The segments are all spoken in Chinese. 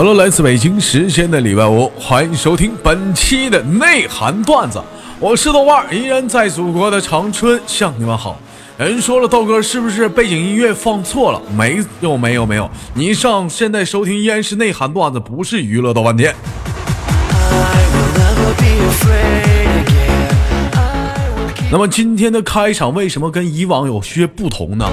好了，来自北京时间的礼拜五，欢迎收听本期的内涵段子。我是豆瓣，依然在祖国的长春向你们好。人说了，豆哥是不是背景音乐放错了？没有，没有，没有。你上现在收听依然是内涵段子，不是娱乐豆瓣天。那么今天的开场为什么跟以往有些不同呢？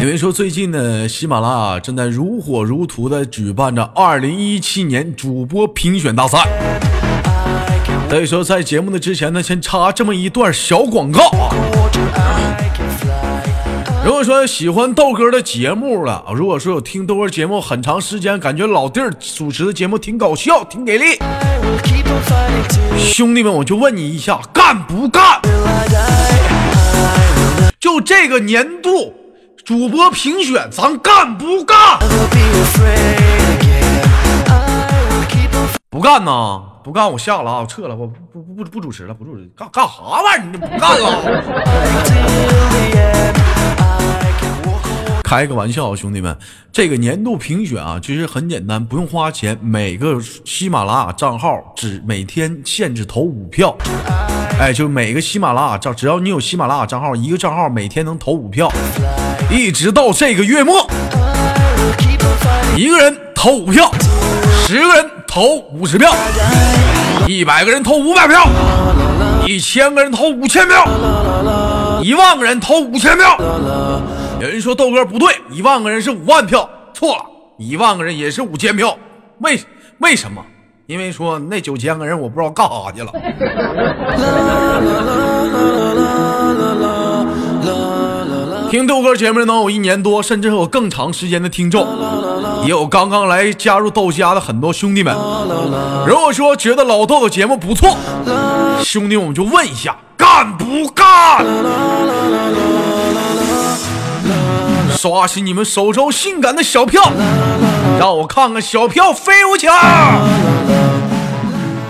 因为说最近呢，喜马拉雅正在如火如荼的举办着二零一七年主播评选大赛。所以说，在节目的之前呢，先插这么一段小广告。如果说喜欢豆哥的节目了，如果说有听豆哥节目很长时间，感觉老弟儿主持的节目挺搞笑、挺给力，兄弟们，我就问你一下，干不干？就这个年度。主播评选，咱干不干？不干呐！不干，我下了啊！我撤了，我不不不不主持了，不主持，干干啥玩意儿？你不干了？开个玩笑，啊兄弟们，这个年度评选啊，其实很简单，不用花钱，每个喜马拉雅账号只每天限制投五票。哎，就每个喜马拉雅账，只要你有喜马拉雅账号，一个账号每天能投五票，一直到这个月末，一个人投五票，十个人投五十票，一百个人投五百票，一千个人投五千票，一万个人投五千票。有人说豆哥不对，一万个人是五万票，错了，一万个人也是五千票。为为什么？因为说那九千个人我不知道干啥去了。听豆哥节目能有一年多，甚至有更长时间的听众，也有刚刚来加入豆家的很多兄弟们。如果说觉得老豆的节目不错，兄弟我们就问一下，干不干？刷新你们手中性感的小票，让我看看小票飞舞起来。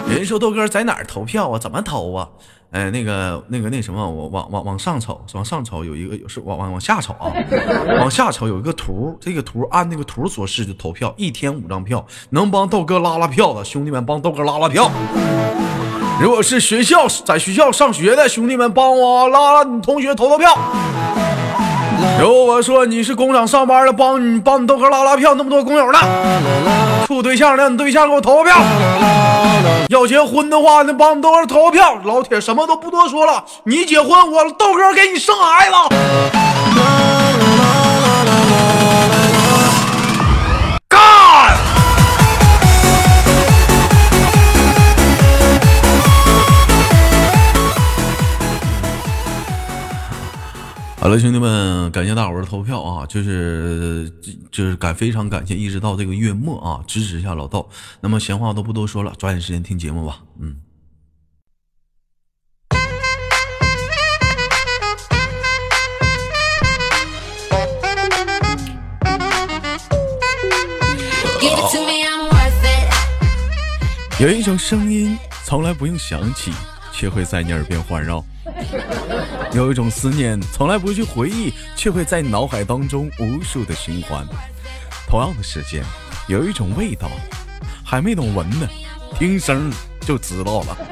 人说豆哥在哪儿投票啊？怎么投啊？哎，那个、那个、那什么，我往往往上瞅，往上瞅有一个，是往往往下瞅啊，往下瞅有一个图，这个图按那个图所示的投票，一天五张票，能帮豆哥拉拉票的兄弟们帮豆哥拉拉票。如果是学校在学校上学的兄弟们，帮我拉拉你同学投投票。如果说你是工厂上班的，帮你帮你豆哥拉拉票，那么多工友呢？处对象让，你对象给我投个票。要结婚的话，那帮你豆哥投个票。老铁，什么都不多说了，你结婚，我豆哥给你生孩子。好了，兄弟们，感谢大伙儿的投票啊！就是就是感非常感谢，一直到这个月末啊，支持一下老道。那么闲话都不多说了，抓紧时间听节目吧。嗯。有一种声音，从来不用想起，却会在你耳边环绕。有一种思念，从来不去回忆，却会在脑海当中无数的循环。同样的时间，有一种味道，还没等闻呢，听声就知道了。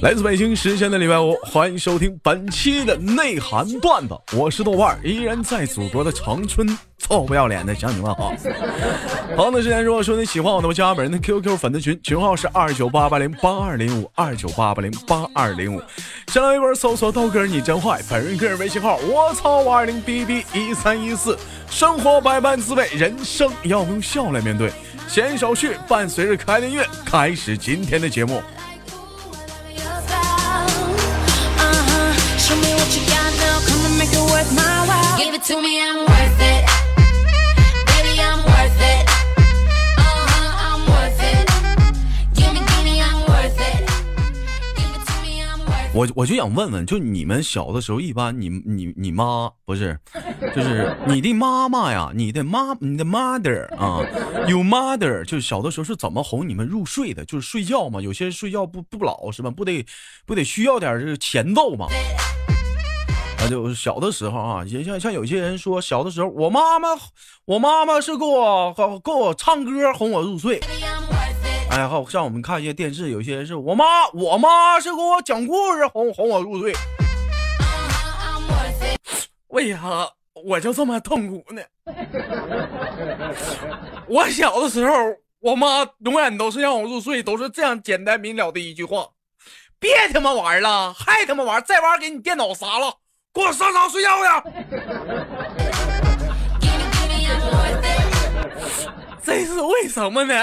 来自北京时间的礼拜五，欢迎收听本期的内涵段子，我是豆瓣，依然在祖国的长春，臭不要脸的想你们好。同样的时间，如果说你喜欢我的，加本人的 QQ 粉丝群，群号是二九八八零八二零五二九八八零八二零五。新浪微博搜索豆哥你真坏，本人个人微信号我操五二零 B B 一三一四。生活百般滋味，人生要用笑来面对。闲手续，伴随着开音乐，开始今天的节目。Give it to me, I'm worth it. 我我就想问问，就你们小的时候，一般你你你妈不是，就是你的妈妈呀，你的妈你的 mother 啊 you mother，就小的时候是怎么哄你们入睡的？就是睡觉嘛，有些睡觉不不老实嘛，不得不得需要点这个前奏嘛。啊，就小的时候啊，也像像有些人说，小的时候我妈妈，我妈妈是给我给我唱歌哄我入睡。哎呀，像我们看一些电视，有些人是我妈，我妈是给我讲故事哄哄我入睡。为啥我就这么痛苦呢？我小的时候，我妈永远都是让我入睡，都是这样简单明了的一句话：别他妈玩了，还他妈玩，再玩给你电脑砸了，给我上床睡觉去。这是为什么呢？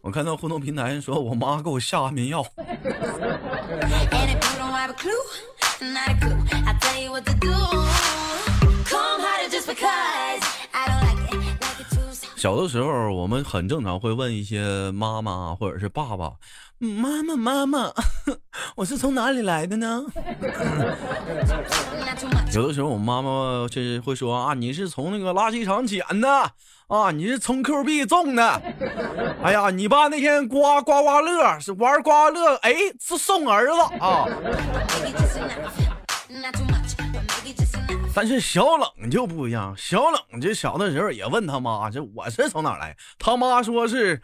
我看到互动平台说，我妈给我下安眠药。小的时候，我们很正常会问一些妈妈或者是爸爸：“妈妈，妈妈，我是从哪里来的呢？” 有的时候，我妈妈就是会说：“啊，你是从那个垃圾场捡的。”啊！你是充 Q 币中的？哎呀，你爸那天刮刮刮乐是玩刮刮乐，哎，是送儿子啊。但是小冷就不一样，小冷这小的时候也问他妈，这我是从哪来？他妈说是，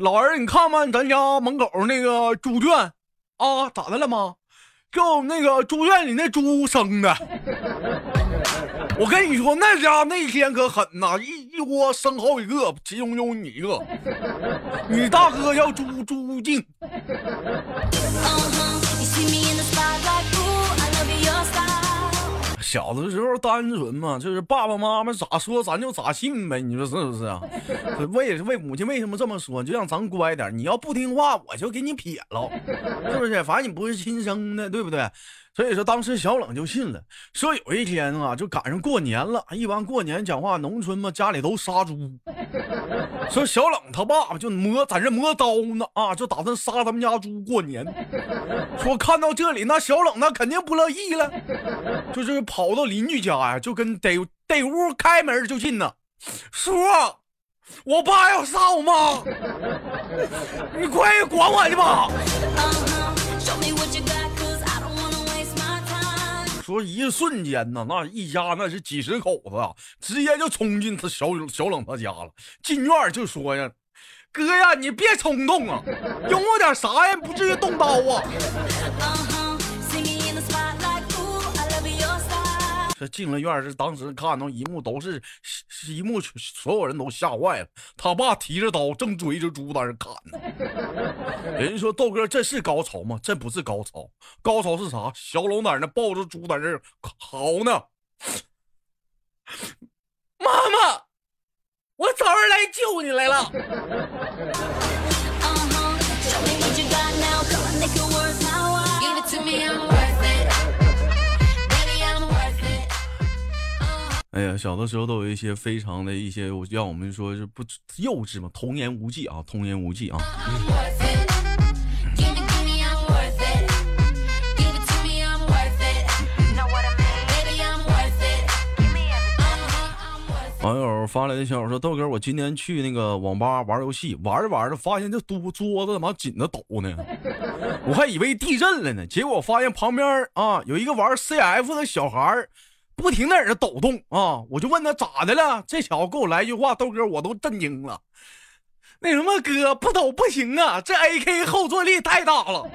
老儿你看看，咱家门口那个猪圈啊，咋的了吗？就那个猪圈里那猪生的。我跟你说，那家那天可狠呐，一一窝生好几个，其中有你一个。你大哥要朱朱静。小的时候单纯嘛，就是爸爸妈妈咋说咱就咋信呗，你说是不是啊？为为母亲为什么这么说？就让咱乖点，你要不听话，我就给你撇了，是不是？反正你不是亲生的，对不对？所以说，当时小冷就信了，说有一天啊，就赶上过年了。一般过年讲话，农村嘛，家里都杀猪。说小冷他爸爸就磨在这磨刀呢啊，就打算杀他们家猪过年。说看到这里，那小冷那肯定不乐意了，就是跑到邻居家呀，就跟得得屋开门就进呢。叔，我爸要杀我妈，你快管我去吧。说一瞬间呢，那一家那是几十口子啊，直接就冲进他小小冷他家了。进院就说呀：“哥呀，你别冲动啊，用我点啥呀，不至于动刀啊。”这进了院是当时看到一幕都是一幕，所有人都吓坏了。他爸提着刀正追着猪在那砍呢。人家说豆哥这是高潮吗？这不是高潮，高潮是啥？小龙在那抱着猪在这嚎呢。妈妈，我早上来救你来了。哎呀，小的时候都有一些非常的一些，我让我们说是不幼稚嘛，童言无忌啊，童言无忌啊。网友发来的消息说：“豆哥，我今天去那个网吧玩游戏，玩着玩着发现这桌桌子怎么紧的抖呢？我还以为地震了呢，结果发现旁边啊有一个玩 CF 的小孩不停在那抖动啊！我就问他咋的了，这小子给我来句话，豆哥我都震惊了。那什么哥不抖不行啊，这 AK 后坐力太大了，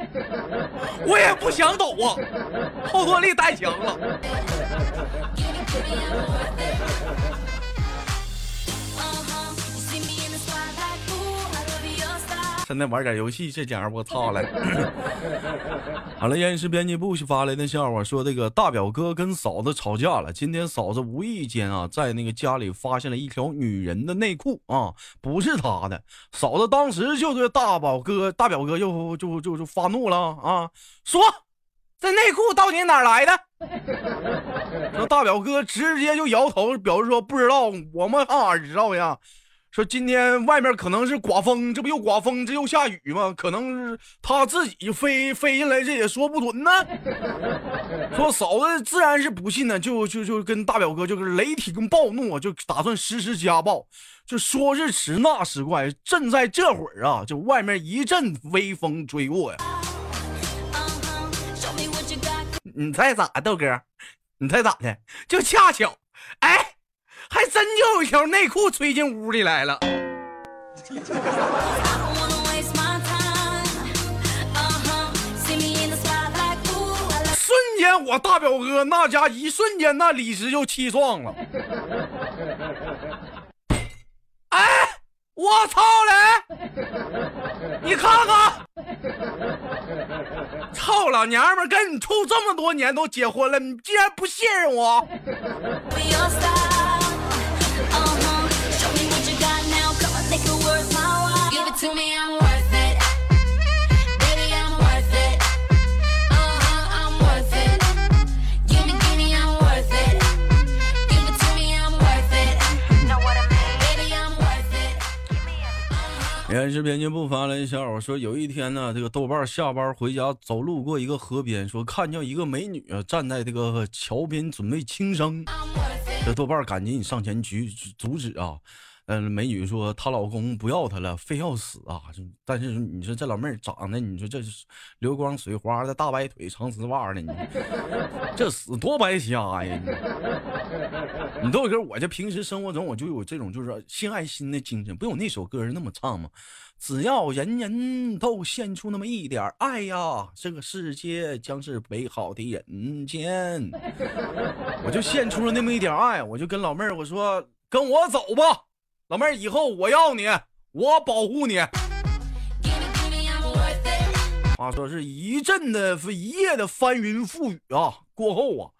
我也不想抖啊，后坐力太强了。”现在玩点游戏，这家伙我操了！好了，延时编辑部发来的笑话说，这个大表哥跟嫂子吵架了。今天嫂子无意间啊，在那个家里发现了一条女人的内裤啊，不是他的。嫂子当时就对大表哥，大表哥就就就就发怒了啊，说这内裤到底哪来的？说大表哥直接就摇头，表示说不知道，我们哪知道呀？说今天外面可能是刮风，这不又刮风，这又下雨吗？可能是他自己飞飞进来，这也说不准呢。说嫂子自然是不信呢，就就就跟大表哥就是雷霆暴怒，就打算实施家暴。就说时迟那时快，正在这会儿啊，就外面一阵微风吹过呀。你猜咋的，豆哥？你猜咋的？就恰巧，哎。还真就有一条内裤吹进屋里来了，瞬间我大表哥那家一瞬间那理直就气壮了。哎，我操嘞！你看看，操老娘们跟你处这么多年都结婚了，你竟然不信任我？电视编辑不发了一下，我说，有一天呢，这个豆瓣下班回家，走路过一个河边，说看见一个美女啊站在这个桥边准备轻生，这豆瓣赶紧上前去阻止啊。嗯，美女说她老公不要她了，非要死啊！但是你说这老妹儿长得，你说这是流光水花的大白腿长丝袜的，你这死多白瞎呀！你豆哥，我这平时生活中我就有这种就是献爱心的精神，不有那首歌那么唱吗？只要人人都献出那么一点爱呀，这个世界将是美好的人间。我就献出了那么一点爱，我就跟老妹儿我说跟我走吧。老妹儿，以后我要你，我保护你。啊，说是一阵的一夜的翻云覆雨啊，过后啊，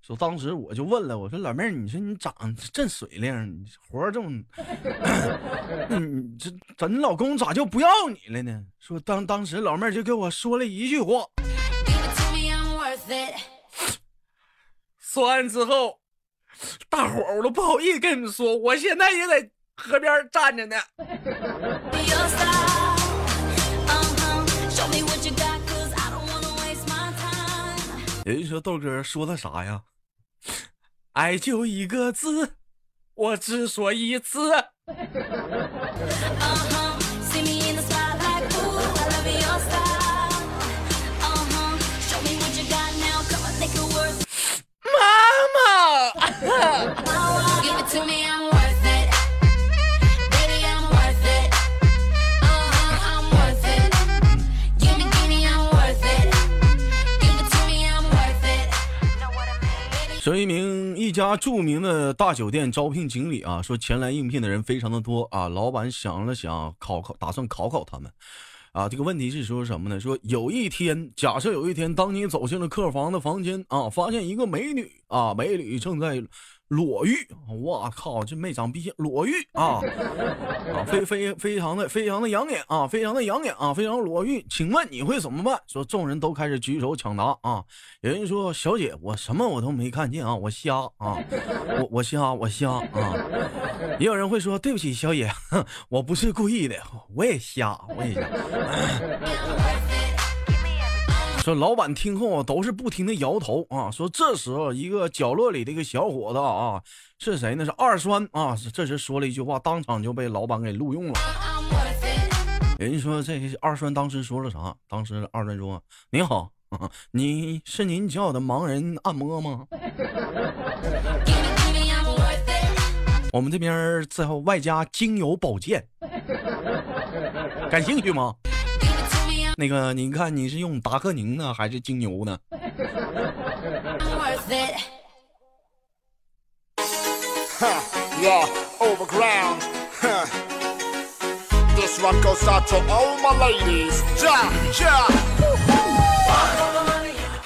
说当时我就问了，我说老妹儿，你说你长这水灵，你活这么，你这咱老公咋就不要你了呢？说当当时老妹儿就给我说了一句话，说完之后，大伙儿我都不好意思跟你们说，我现在也得。河边站着呢。人说豆哥说的啥呀？爱就一个字，我只说一次。妈妈。说一名一家著名的大酒店招聘经理啊，说前来应聘的人非常的多啊，老板想了想，考考打算考考他们，啊，这个问题是说什么呢？说有一天，假设有一天，当你走进了客房的房间啊，发现一个美女啊，美女正在。裸浴，我靠，这没长鼻血，裸浴啊。啊，非非非常的非常的养眼啊，非常的养眼啊，非常裸浴，请问你会怎么办？说众人都开始举手抢答啊，有人说小姐，我什么我都没看见啊，我瞎啊，我我瞎我瞎啊，也有人会说对不起小姐，我不是故意的，我也瞎，我也瞎。说老板听后啊都是不停的摇头啊。说这时候一个角落里的一个小伙子啊，是谁呢？是二栓啊。这时说了一句话，当场就被老板给录用了。人家说这二栓当时说了啥？当时二栓说：“您好，你是您叫的盲人按摩吗？我们这边最后外加精油保健，感兴趣吗？”那个，你看你是用达克宁呢，还是金牛呢？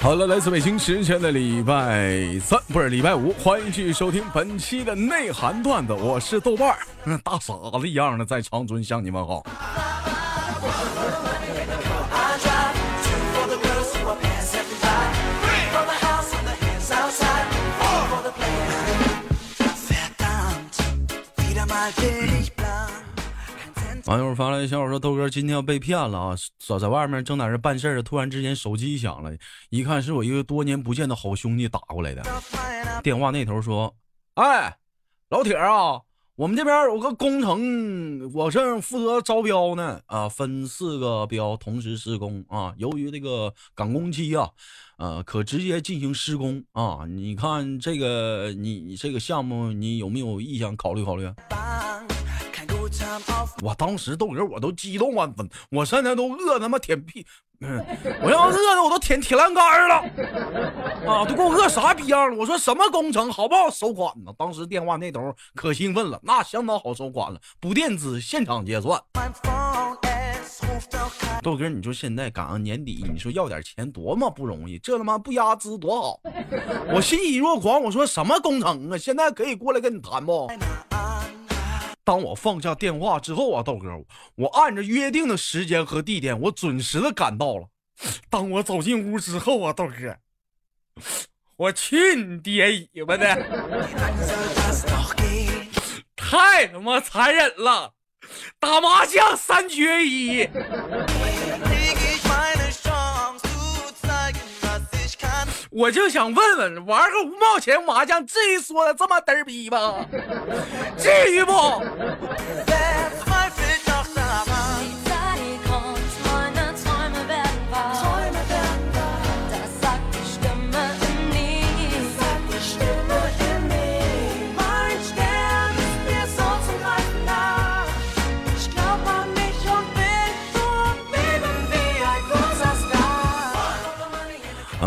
好了，来自北京时间的礼拜三，不是礼拜五，欢迎继续收听本期的内涵段子，我是豆瓣儿，大傻子一样的在长春向你们好。网友发来消息说：“豆哥今天要被骗了啊！在在外面正在这办事儿突然之间手机响了，一看是我一个多年不见的好兄弟打过来的。电话那头说：‘哎，老铁啊，我们这边有个工程，我正负责招标呢啊，分四个标同时施工啊。由于这个赶工期啊，呃，可直接进行施工啊。你看这个，你这个项目，你有没有意向考虑考虑？’”我当时豆哥我都激动万分，我现在都饿他妈舔屁，嗯我要饿的我都舔铁栏杆了，啊，都给我饿啥逼样了？我说什么工程好不好收款呢？当时电话那头可兴奋了，那相当好收款了，不垫资，现场结算。豆哥，你说现在赶上年底，你说要点钱多么不容易，这他妈不压资多好？我欣喜若狂，我说什么工程啊？现在可以过来跟你谈不？当我放下电话之后啊，豆哥，我按着约定的时间和地点，我准时的赶到了。当我走进屋之后啊，豆哥，我去你爹尾巴的！太他妈残忍了，打麻将三缺一。我就想问问，玩个五毛钱麻将，至于说的这么嘚儿逼吗？至于不？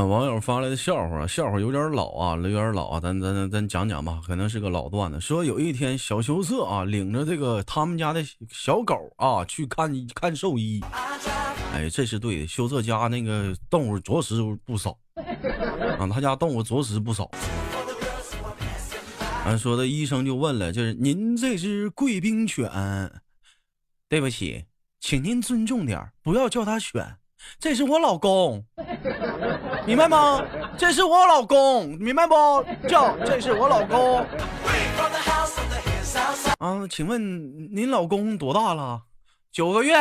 网友发来的笑话，笑话有点老啊，有点老啊，咱咱咱咱讲讲吧，可能是个老段子。说有一天，小羞涩啊，领着这个他们家的小狗啊去看看兽医。哎，这是对的，羞涩家那个动物着实不少啊，他家动物着实不少。啊，说的医生就问了，就是您这只贵宾犬，对不起，请您尊重点，不要叫它犬。这是我老公，明白吗？这是我老公，明白不？叫这是我老公。啊，请问您老公多大了？九个月。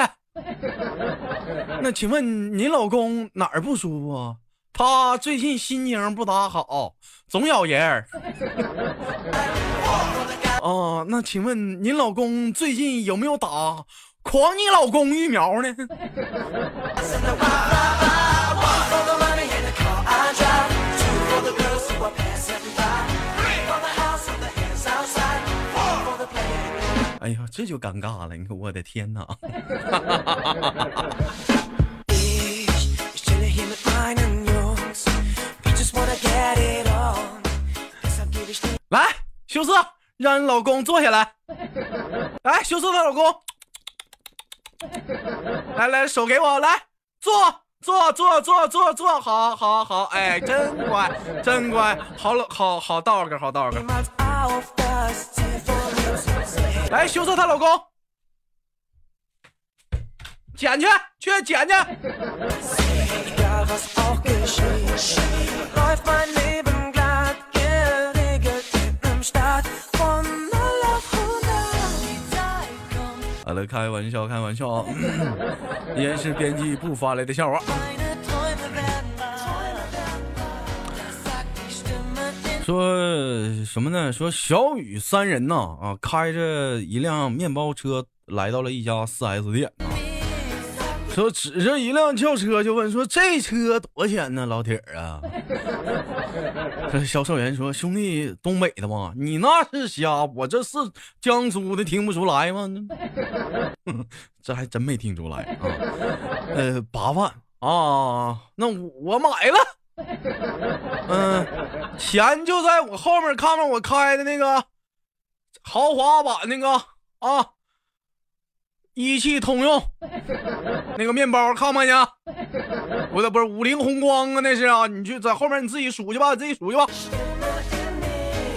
那请问您老公哪儿不舒服？他最近心情不咋好，总咬人。哦，那请问您老公最近有没有打？狂你老公疫苗呢？哎呀，这就尴尬了！你看，我的天哪！来，羞涩，让你老公坐下来。来，羞涩的老公。来来，手给我，来坐坐坐坐坐坐，好好好，哎，真乖，真乖，好了，好好道个，好道个。来，羞涩她老公，捡去，去捡去。好了，开玩笑，开玩笑啊！依然是编辑部发来的笑话。说什么呢？说小雨三人呢啊，开着一辆面包车来到了一家四 S 店。说指着一辆轿车就问说：“这车多少钱呢，老铁儿啊？”这销售员说：“兄弟，东北的吗？你那是瞎，我这是江苏的，听不出来吗？这还真没听出来啊。呃，八万啊，那我我买了。嗯，钱就在我后面，看看我开的那个豪华版那个啊。”一汽通用那个面包看没看见？不是不是五菱宏光啊，那是啊，你去在后面你自己数去吧，自己数去吧。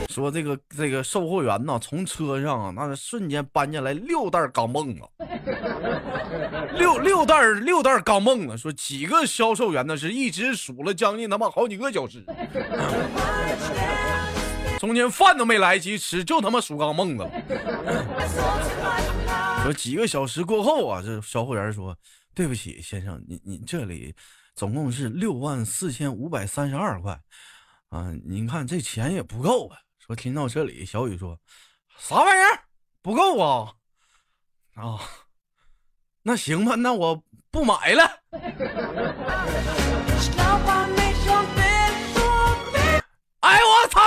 说这个这个售货员呐，从车上啊，那是瞬间搬进来六袋钢镚子，六六袋六袋钢镚子。说几个销售员呢，是一直数了将近他妈好几个小时，中间饭都没来及吃，就他妈数钢镚子了。说几个小时过后啊，这销货员说：“对不起，先生，你你这里总共是六万四千五百三十二块啊，您看这钱也不够啊。”说听到这里，小雨说：“啥玩意儿不够啊？啊，那行吧，那我不买了。”哎我操！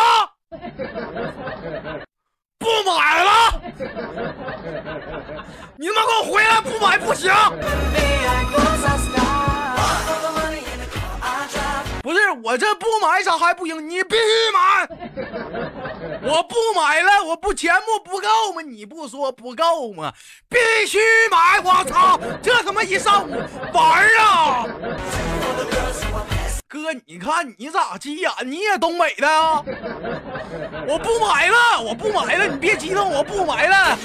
不买了！你他妈给我回来！不买不行！不是我这不买咋还不行？你必须买！我不买了，我不钱不不够吗？你不说不够吗？必须买！我操！这他妈一上午玩啊！哥，你看你咋急眼？你也东北的啊？我不买了，我不买了，你别激动，我不买了。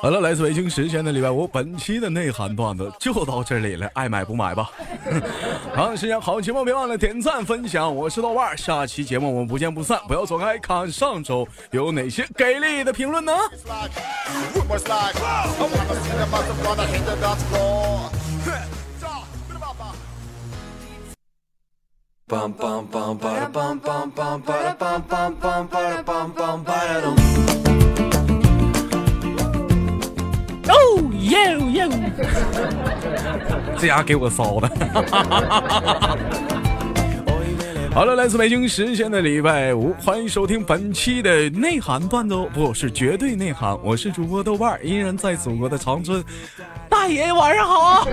好了，来自北京时间的礼拜五，本期的内涵段子就到这里了，爱买不买吧。长，时间好节目，别忘了点赞分享。我是豆瓣，下期节目我们不见不散。不要走开，看上周有哪些给力的评论呢？哦耶耶！这家给我骚的。好了，来自北京时间的礼拜五，欢迎收听本期的内涵段子，不是绝对内涵。我是主播豆瓣，依然在祖国的长春。大爷，晚上好。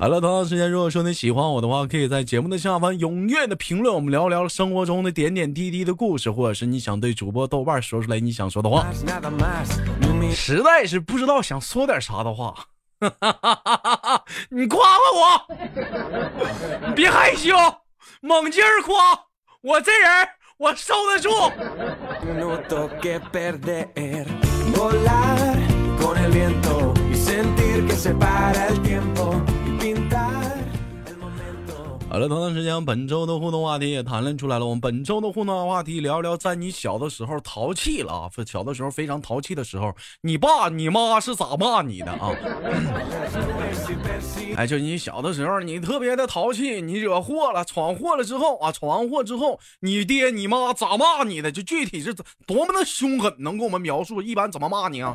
好了，同样时间，如果说你喜欢我的话，可以在节目的下方踊跃的评论，我们聊聊生活中的点点滴滴的故事，或者是你想对主播豆瓣说出来你想说的话。实在是不知道想说点啥的话，你夸夸我，你别害羞，猛劲儿夸，我这人我受得住。好了，同样时间，本周的互动话题也谈论出来了。我们本周的互动话题聊聊，在你小的时候淘气了啊，小的时候非常淘气的时候，你爸你妈是咋骂你的啊？哎，就你小的时候，你特别的淘气，你惹祸了，闯祸了之后啊，闯完祸之后，你爹你妈咋骂你的？就具体是多么的凶狠，能给我们描述？一般怎么骂你啊？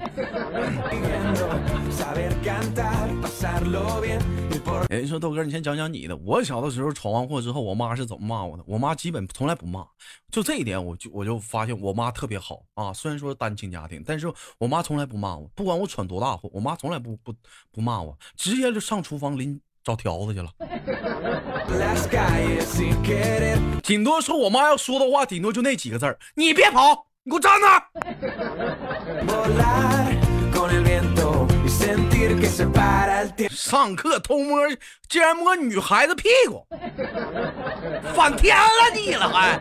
哎，你说豆哥，你先讲讲你的。我小的时候闯完祸之后，我妈是怎么骂我的？我妈基本从来不骂，就这一点，我就我就发现我妈特别好啊。虽然说单亲家庭，但是我妈从来不骂我，不管我闯多大祸，我妈从来不不不骂我，直接就上厨房拎找条子去了。顶多说我妈要说的话，顶多就那几个字儿：你别跑，你给我站那。上课偷摸，竟然摸女孩子屁股，反天了你了还？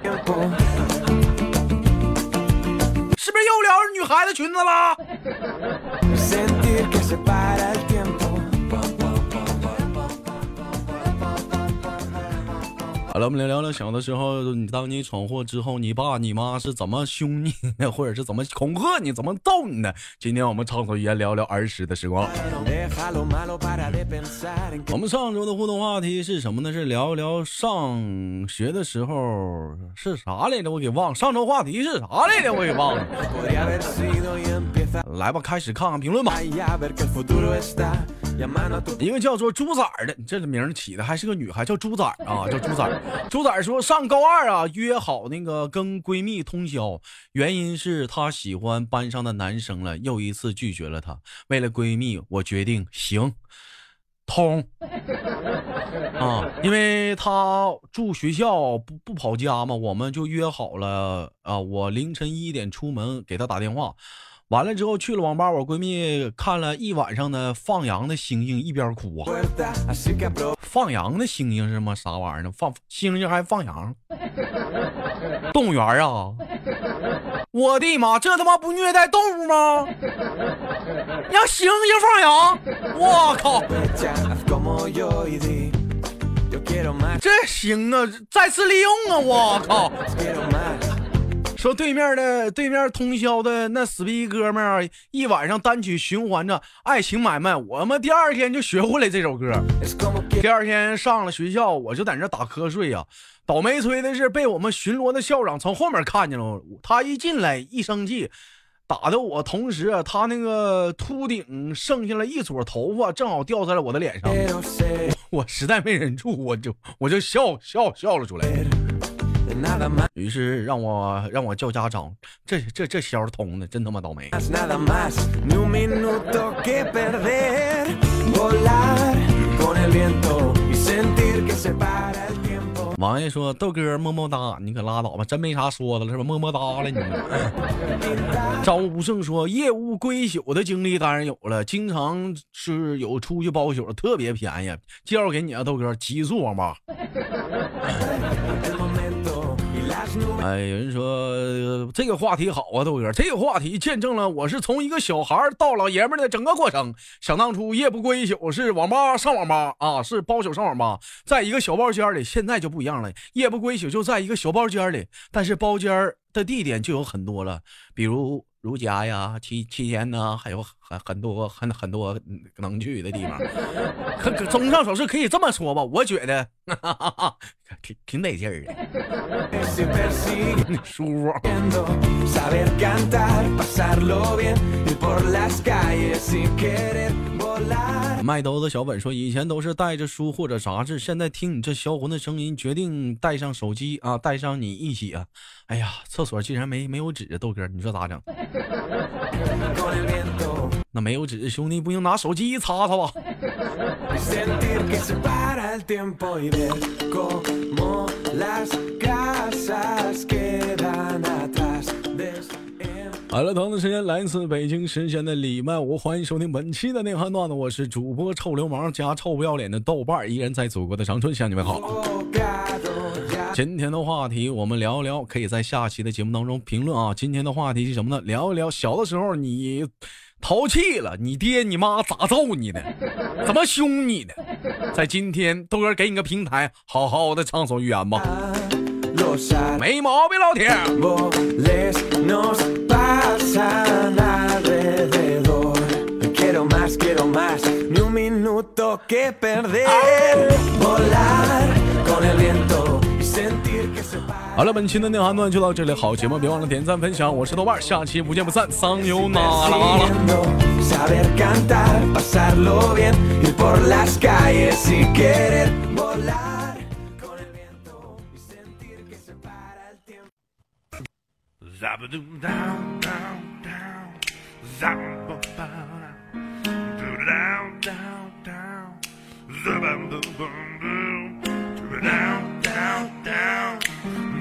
是不是又聊女孩子裙子了？好了，我们来聊聊小的时候，你当你闯祸之后，你爸你妈是怎么凶你的，或者是怎么恐吓你，怎么逗你的？今天我们畅所欲言聊聊儿时的时光。我们上周的互动话题是什么呢？是聊聊上学的时候是啥来着？我给忘了。上周话题是啥来着？我给忘了。来吧，开始看看评论吧。一个叫做猪崽的，这个名起的还是个女孩，叫猪崽啊，叫猪崽。猪崽说上高二啊，约好那个跟闺蜜通宵，原因是她喜欢班上的男生了，又一次拒绝了她。为了闺蜜，我决定行，通啊，因为她住学校不不跑家嘛，我们就约好了啊，我凌晨一点出门给她打电话。完了之后去了网吧，我闺蜜看了一晚上的放羊的星星，一边哭啊。放羊的星星是吗？啥玩意儿呢？放星星还放羊？动物园啊？我的妈，这他妈不虐待动物吗？让星星放羊？我靠！这行啊，再次利用啊！我靠！说对面的对面通宵的那死逼哥们儿，一晚上单曲循环着《爱情买卖》，我们第二天就学会了这首歌。第二天上了学校，我就在那打瞌睡呀。倒霉催的是被我们巡逻的校长从后面看见了，他一进来一生气，打的我同时他那个秃顶剩下了一撮头发，正好掉在了我的脸上。我实在没忍住，我就我就笑笑笑了出来。于是让我让我叫家长，这这这销通的，真他妈倒霉。王爷说：“豆哥么么哒，你可拉倒吧，真没啥说的了是吧？么么哒了你。”张无胜说：“夜务归宿的经历当然有了，经常是有出去包宿，特别便宜。介绍给你啊，豆哥，极速网吧。”哎，有人说这个话题好啊，豆哥，这个话题见证了我是从一个小孩到老爷们的整个过程。想当初夜不归宿是网吧上网吧啊，是包宿上网吧，在一个小包间里。现在就不一样了，夜不归宿就在一个小包间里，但是包间的地点就有很多了，比如。如家呀，七七天呐，还有很很多很很多能去的地方。可可，综上所述，可以这么说吧，我觉得 挺挺得劲儿的，舒服。麦兜子小本说，以前都是带着书或者杂志，现在听你这销魂的声音，决定带上手机啊，带上你一起啊。哎呀，厕所竟然没没有纸，豆哥，你说咋整？那没有纸，兄弟不行，拿手机擦擦吧。好了，同样的时间，来自北京时间的礼拜五，欢迎收听本期的内涵段子，我是主播臭流氓加臭不要脸的豆瓣，依然在祖国的长春向你们好。今天的话题我们聊一聊，可以在下期的节目当中评论啊。今天的话题是什么呢？聊一聊小的时候你淘气了，你爹你妈咋揍你的？怎么凶你的？在今天豆哥给你个平台，好好的畅所欲言吧。没毛病，老铁。好了，本期的内涵段就到这里，好节目别忘了点赞分享，我是豆瓣，下期不见不散，桑油那拉拉。